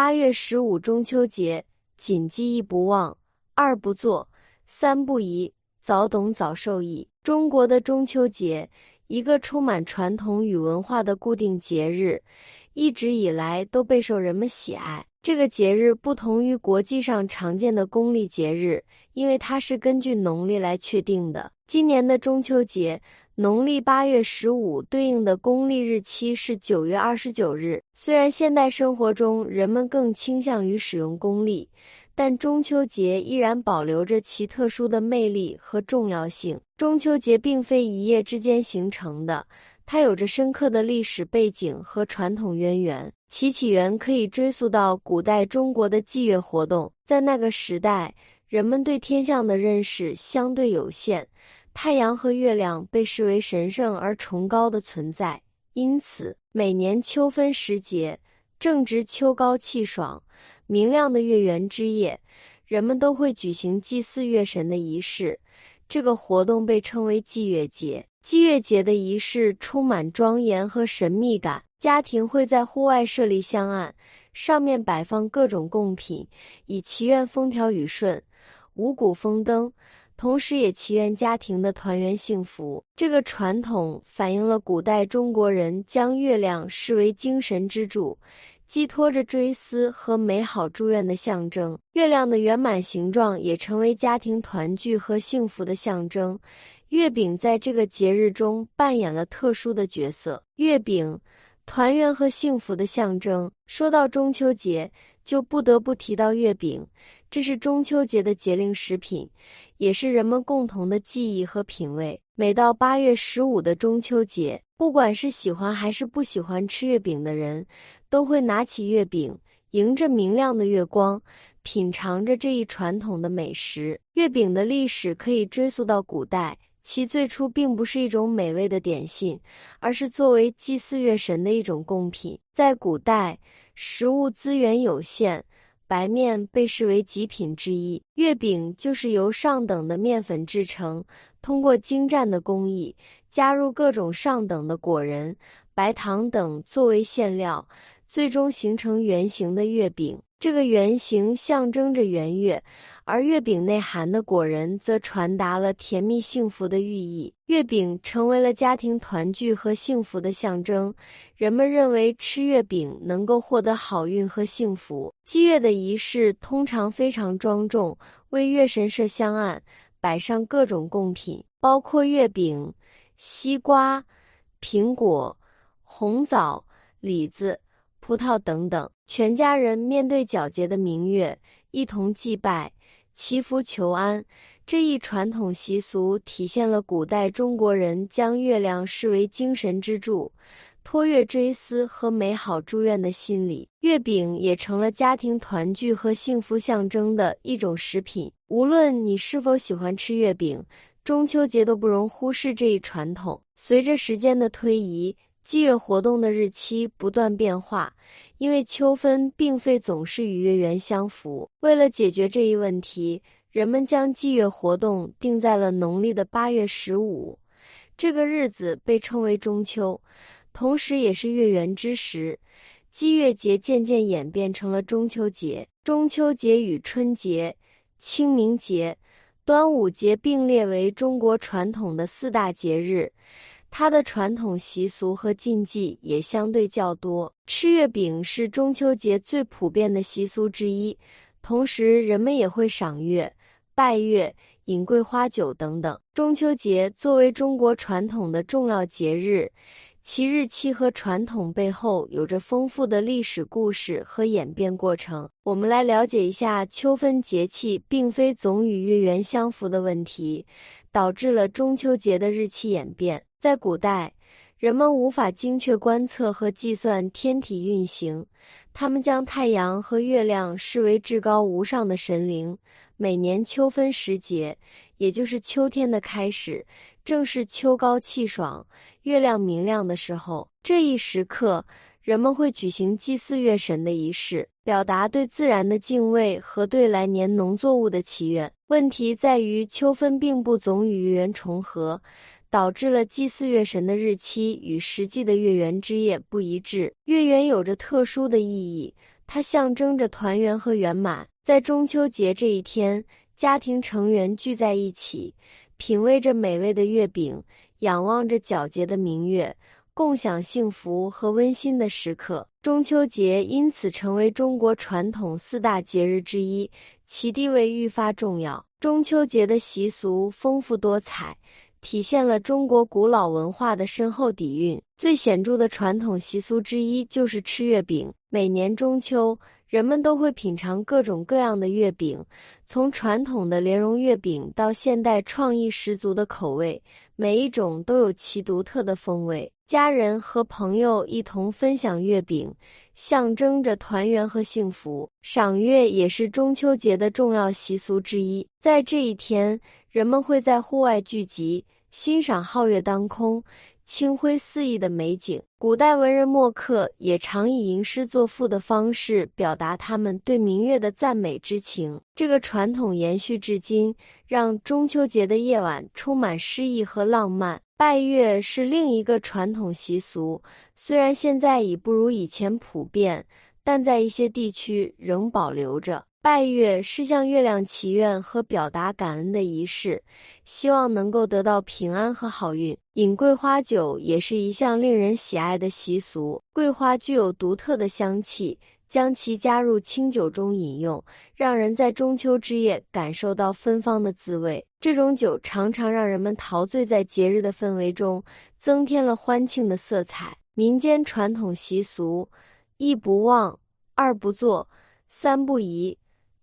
八月十五中秋节，谨记一不忘，二不做，三不宜，早懂早受益。中国的中秋节，一个充满传统与文化的固定节日，一直以来都备受人们喜爱。这个节日不同于国际上常见的公历节日，因为它是根据农历来确定的。今年的中秋节。农历八月十五对应的公历日期是九月二十九日。虽然现代生活中人们更倾向于使用公历，但中秋节依然保留着其特殊的魅力和重要性。中秋节并非一夜之间形成的，它有着深刻的历史背景和传统渊源。其起源可以追溯到古代中国的祭月活动。在那个时代，人们对天象的认识相对有限。太阳和月亮被视为神圣而崇高的存在，因此每年秋分时节，正值秋高气爽、明亮的月圆之夜，人们都会举行祭祀月神的仪式。这个活动被称为祭月节。祭月节的仪式充满庄严和神秘感，家庭会在户外设立香案，上面摆放各种贡品，以祈愿风调雨顺、五谷丰登。同时，也祈愿家庭的团圆幸福。这个传统反映了古代中国人将月亮视为精神支柱，寄托着追思和美好祝愿的象征。月亮的圆满形状也成为家庭团聚和幸福的象征。月饼在这个节日中扮演了特殊的角色。月饼，团圆和幸福的象征。说到中秋节，就不得不提到月饼。这是中秋节的节令食品，也是人们共同的记忆和品味。每到八月十五的中秋节，不管是喜欢还是不喜欢吃月饼的人，都会拿起月饼，迎着明亮的月光，品尝着这一传统的美食。月饼的历史可以追溯到古代，其最初并不是一种美味的点心，而是作为祭祀月神的一种贡品。在古代，食物资源有限。白面被视为极品之一，月饼就是由上等的面粉制成，通过精湛的工艺，加入各种上等的果仁、白糖等作为馅料，最终形成圆形的月饼。这个圆形象征着圆月，而月饼内含的果仁则传达了甜蜜幸福的寓意。月饼成为了家庭团聚和幸福的象征，人们认为吃月饼能够获得好运和幸福。祭月的仪式通常非常庄重，为月神设香案，摆上各种贡品，包括月饼、西瓜、苹果、红枣、李子。葡萄等等，全家人面对皎洁的明月，一同祭拜、祈福求安。这一传统习俗体现了古代中国人将月亮视为精神支柱，托月追思和美好祝愿的心理。月饼也成了家庭团聚和幸福象征的一种食品。无论你是否喜欢吃月饼，中秋节都不容忽视这一传统。随着时间的推移，祭月活动的日期不断变化，因为秋分并非总是与月圆相符。为了解决这一问题，人们将祭月活动定在了农历的八月十五。这个日子被称为中秋，同时也是月圆之时。祭月节渐渐演变成了中秋节。中秋节与春节、清明节、端午节并列为中国传统的四大节日。它的传统习俗和禁忌也相对较多。吃月饼是中秋节最普遍的习俗之一，同时人们也会赏月、拜月、饮桂花酒等等。中秋节作为中国传统的重要节日，其日期和传统背后有着丰富的历史故事和演变过程。我们来了解一下秋分节气并非总与月圆相符的问题，导致了中秋节的日期演变。在古代，人们无法精确观测和计算天体运行，他们将太阳和月亮视为至高无上的神灵。每年秋分时节，也就是秋天的开始，正是秋高气爽、月亮明亮的时候。这一时刻，人们会举行祭祀月神的仪式，表达对自然的敬畏和对来年农作物的祈愿。问题在于，秋分并不总与月圆重合。导致了祭祀月神的日期与实际的月圆之夜不一致。月圆有着特殊的意义，它象征着团圆和圆满。在中秋节这一天，家庭成员聚在一起，品味着美味的月饼，仰望着皎洁的明月。共享幸福和温馨的时刻，中秋节因此成为中国传统四大节日之一，其地位愈发重要。中秋节的习俗丰富多彩，体现了中国古老文化的深厚底蕴。最显著的传统习俗之一就是吃月饼。每年中秋，人们都会品尝各种各样的月饼，从传统的莲蓉月饼到现代创意十足的口味，每一种都有其独特的风味。家人和朋友一同分享月饼，象征着团圆和幸福。赏月也是中秋节的重要习俗之一。在这一天，人们会在户外聚集，欣赏皓月当空。清辉四溢的美景，古代文人墨客也常以吟诗作赋的方式表达他们对明月的赞美之情。这个传统延续至今，让中秋节的夜晚充满诗意和浪漫。拜月是另一个传统习俗，虽然现在已不如以前普遍，但在一些地区仍保留着。拜月是向月亮祈愿和表达感恩的仪式，希望能够得到平安和好运。饮桂花酒也是一项令人喜爱的习俗。桂花具有独特的香气，将其加入清酒中饮用，让人在中秋之夜感受到芬芳的滋味。这种酒常常让人们陶醉在节日的氛围中，增添了欢庆的色彩。民间传统习俗：一不忘，二不做，三不宜。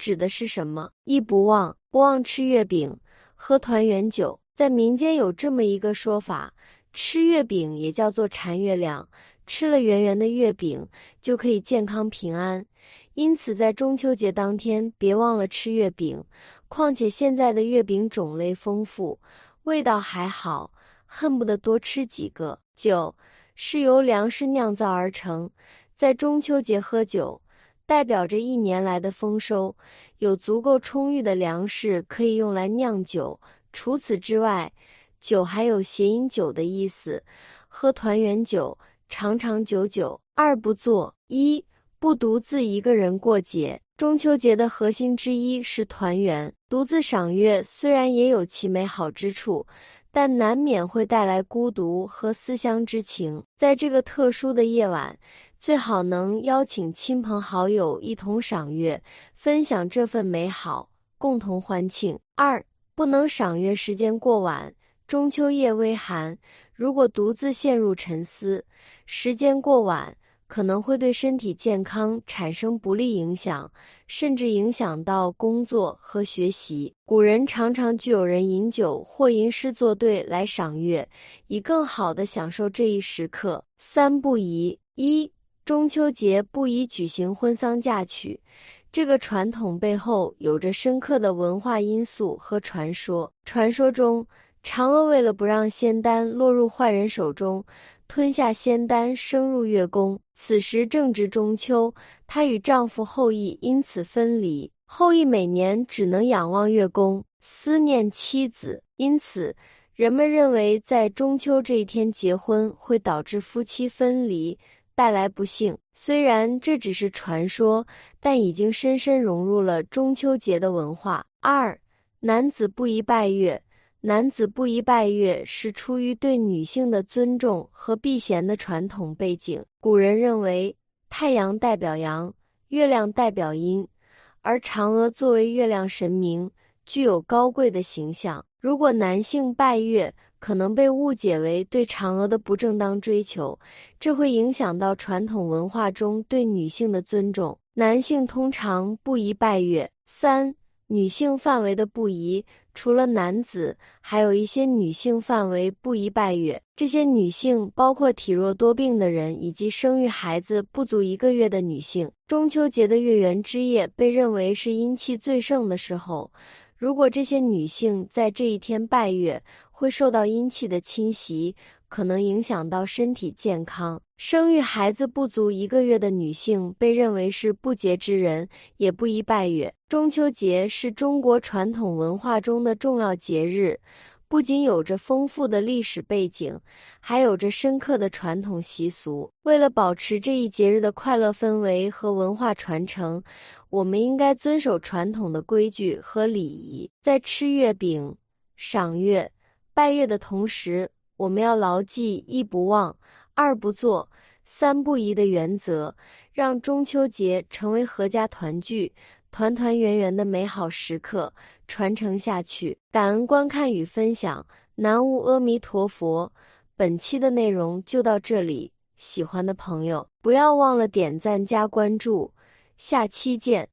指的是什么？一不忘，不忘吃月饼，喝团圆酒。在民间有这么一个说法：吃月饼也叫做馋月亮，吃了圆圆的月饼就可以健康平安。因此，在中秋节当天，别忘了吃月饼。况且现在的月饼种类丰富，味道还好，恨不得多吃几个。酒是由粮食酿造而成，在中秋节喝酒。代表着一年来的丰收，有足够充裕的粮食可以用来酿酒。除此之外，酒还有谐音“酒”的意思，喝团圆酒，长长久久。二不做，一不独自一个人过节。中秋节的核心之一是团圆，独自赏月虽然也有其美好之处，但难免会带来孤独和思乡之情。在这个特殊的夜晚。最好能邀请亲朋好友一同赏月，分享这份美好，共同欢庆。二不能赏月时间过晚，中秋夜微寒，如果独自陷入沉思，时间过晚可能会对身体健康产生不利影响，甚至影响到工作和学习。古人常常具有人饮酒或吟诗作对来赏月，以更好的享受这一时刻。三不宜一。中秋节不宜举行婚丧嫁娶，这个传统背后有着深刻的文化因素和传说。传说中，嫦娥为了不让仙丹落入坏人手中，吞下仙丹升入月宫。此时正值中秋，她与丈夫后羿因此分离。后羿每年只能仰望月宫，思念妻子，因此人们认为在中秋这一天结婚会导致夫妻分离。带来不幸。虽然这只是传说，但已经深深融入了中秋节的文化。二，男子不宜拜月。男子不宜拜月是出于对女性的尊重和避嫌的传统背景。古人认为，太阳代表阳，月亮代表阴，而嫦娥作为月亮神明，具有高贵的形象。如果男性拜月，可能被误解为对嫦娥的不正当追求，这会影响到传统文化中对女性的尊重。男性通常不宜拜月。三、女性范围的不宜，除了男子，还有一些女性范围不宜拜月。这些女性包括体弱多病的人以及生育孩子不足一个月的女性。中秋节的月圆之夜被认为是阴气最盛的时候，如果这些女性在这一天拜月，会受到阴气的侵袭，可能影响到身体健康。生育孩子不足一个月的女性被认为是不洁之人，也不宜拜月。中秋节是中国传统文化中的重要节日，不仅有着丰富的历史背景，还有着深刻的传统习俗。为了保持这一节日的快乐氛围和文化传承，我们应该遵守传统的规矩和礼仪。在吃月饼、赏月、拜月的同时，我们要牢记“一不忘，二不做，三不宜”的原则，让中秋节成为阖家团聚。团团圆圆的美好时刻传承下去，感恩观看与分享，南无阿弥陀佛。本期的内容就到这里，喜欢的朋友不要忘了点赞加关注，下期见。